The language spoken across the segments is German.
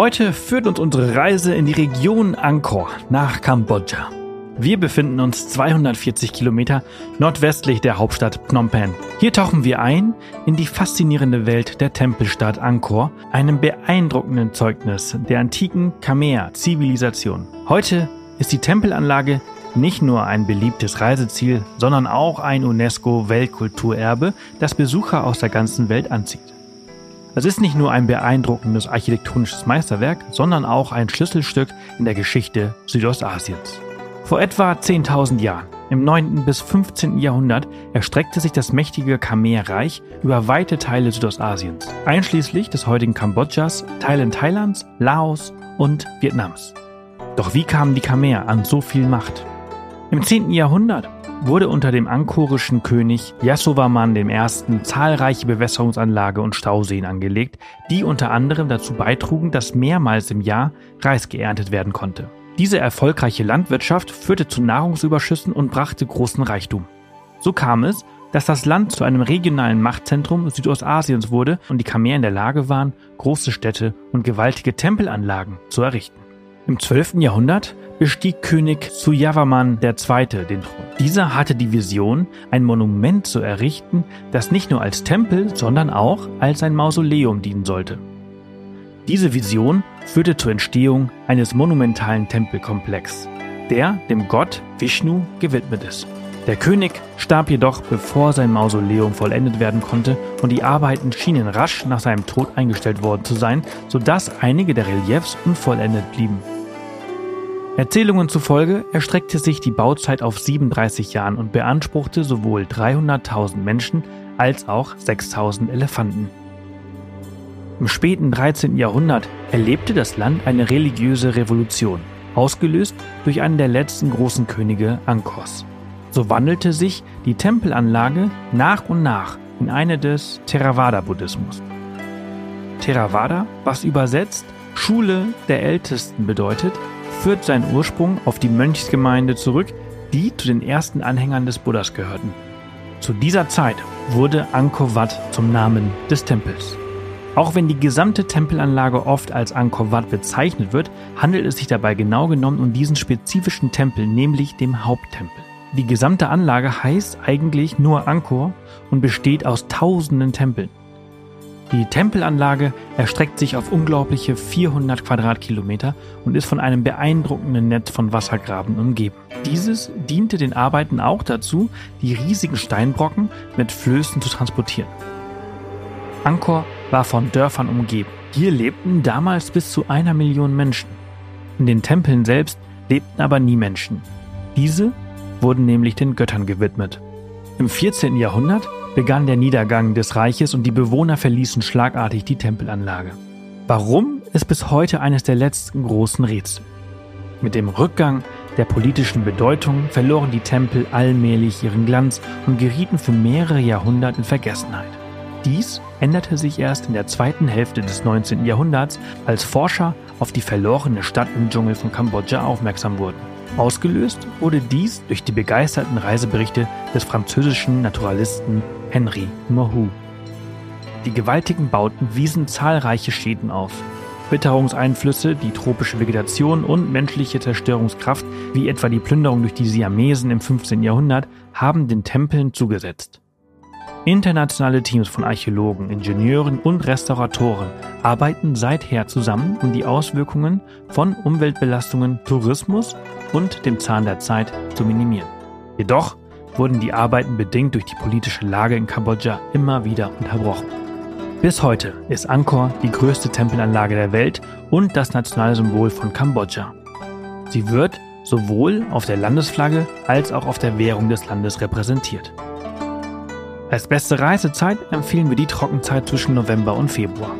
Heute führt uns unsere Reise in die Region Angkor nach Kambodscha. Wir befinden uns 240 Kilometer nordwestlich der Hauptstadt Phnom Penh. Hier tauchen wir ein in die faszinierende Welt der Tempelstadt Angkor, einem beeindruckenden Zeugnis der antiken Khmer-Zivilisation. Heute ist die Tempelanlage nicht nur ein beliebtes Reiseziel, sondern auch ein UNESCO-Weltkulturerbe, das Besucher aus der ganzen Welt anzieht. Es ist nicht nur ein beeindruckendes architektonisches Meisterwerk, sondern auch ein Schlüsselstück in der Geschichte Südostasiens. Vor etwa 10.000 Jahren, im 9. bis 15. Jahrhundert, erstreckte sich das mächtige Khmer-Reich über weite Teile Südostasiens, einschließlich des heutigen Kambodschas, Teilen Thailands, Laos und Vietnams. Doch wie kamen die Khmer an so viel Macht? Im 10. Jahrhundert wurde unter dem angkorischen König Yasovarman I. zahlreiche Bewässerungsanlage und Stauseen angelegt, die unter anderem dazu beitrugen, dass mehrmals im Jahr Reis geerntet werden konnte. Diese erfolgreiche Landwirtschaft führte zu Nahrungsüberschüssen und brachte großen Reichtum. So kam es, dass das Land zu einem regionalen Machtzentrum Südostasiens wurde und die Khmer in der Lage waren, große Städte und gewaltige Tempelanlagen zu errichten. Im 12. Jahrhundert bestieg König Suyavarman II. den Thron. Dieser hatte die Vision, ein Monument zu errichten, das nicht nur als Tempel, sondern auch als ein Mausoleum dienen sollte. Diese Vision führte zur Entstehung eines monumentalen Tempelkomplex, der dem Gott Vishnu gewidmet ist. Der König starb jedoch, bevor sein Mausoleum vollendet werden konnte und die Arbeiten schienen rasch nach seinem Tod eingestellt worden zu sein, sodass einige der Reliefs unvollendet blieben. Erzählungen zufolge erstreckte sich die Bauzeit auf 37 Jahren und beanspruchte sowohl 300.000 Menschen als auch 6.000 Elefanten. Im späten 13. Jahrhundert erlebte das Land eine religiöse Revolution, ausgelöst durch einen der letzten großen Könige Angkors. So wandelte sich die Tempelanlage nach und nach in eine des Theravada-Buddhismus. Theravada, was übersetzt Schule der Ältesten bedeutet, führt seinen Ursprung auf die Mönchsgemeinde zurück, die zu den ersten Anhängern des Buddhas gehörten. Zu dieser Zeit wurde Angkor Wat zum Namen des Tempels. Auch wenn die gesamte Tempelanlage oft als Angkor Wat bezeichnet wird, handelt es sich dabei genau genommen um diesen spezifischen Tempel, nämlich dem Haupttempel. Die gesamte Anlage heißt eigentlich nur Angkor und besteht aus tausenden Tempeln. Die Tempelanlage erstreckt sich auf unglaubliche 400 Quadratkilometer und ist von einem beeindruckenden Netz von Wassergraben umgeben. Dieses diente den Arbeiten auch dazu, die riesigen Steinbrocken mit Flößen zu transportieren. Angkor war von Dörfern umgeben. Hier lebten damals bis zu einer Million Menschen. In den Tempeln selbst lebten aber nie Menschen. Diese wurden nämlich den Göttern gewidmet. Im 14. Jahrhundert begann der Niedergang des Reiches und die Bewohner verließen schlagartig die Tempelanlage. Warum ist bis heute eines der letzten großen Rätsel. Mit dem Rückgang der politischen Bedeutung verloren die Tempel allmählich ihren Glanz und gerieten für mehrere Jahrhunderte in Vergessenheit. Dies änderte sich erst in der zweiten Hälfte des 19. Jahrhunderts, als Forscher auf die verlorene Stadt im Dschungel von Kambodscha aufmerksam wurden. Ausgelöst wurde dies durch die begeisterten Reiseberichte des französischen Naturalisten Henri Mohu. Die gewaltigen Bauten wiesen zahlreiche Schäden auf. Witterungseinflüsse, die tropische Vegetation und menschliche Zerstörungskraft, wie etwa die Plünderung durch die Siamesen im 15. Jahrhundert, haben den Tempeln zugesetzt. Internationale Teams von Archäologen, Ingenieuren und Restauratoren arbeiten seither zusammen, um die Auswirkungen von Umweltbelastungen, Tourismus und dem Zahn der Zeit zu minimieren. Jedoch wurden die Arbeiten bedingt durch die politische Lage in Kambodscha immer wieder unterbrochen. Bis heute ist Angkor die größte Tempelanlage der Welt und das nationale Symbol von Kambodscha. Sie wird sowohl auf der Landesflagge als auch auf der Währung des Landes repräsentiert. Als beste Reisezeit empfehlen wir die Trockenzeit zwischen November und Februar.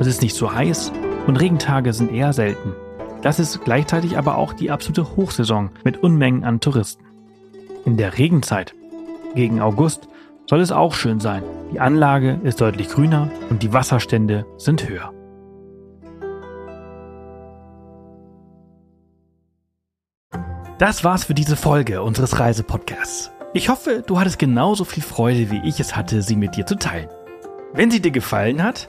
Es ist nicht so heiß und Regentage sind eher selten. Das ist gleichzeitig aber auch die absolute Hochsaison mit Unmengen an Touristen. In der Regenzeit, gegen August, soll es auch schön sein. Die Anlage ist deutlich grüner und die Wasserstände sind höher. Das war's für diese Folge unseres Reisepodcasts. Ich hoffe, du hattest genauso viel Freude, wie ich es hatte, sie mit dir zu teilen. Wenn sie dir gefallen hat,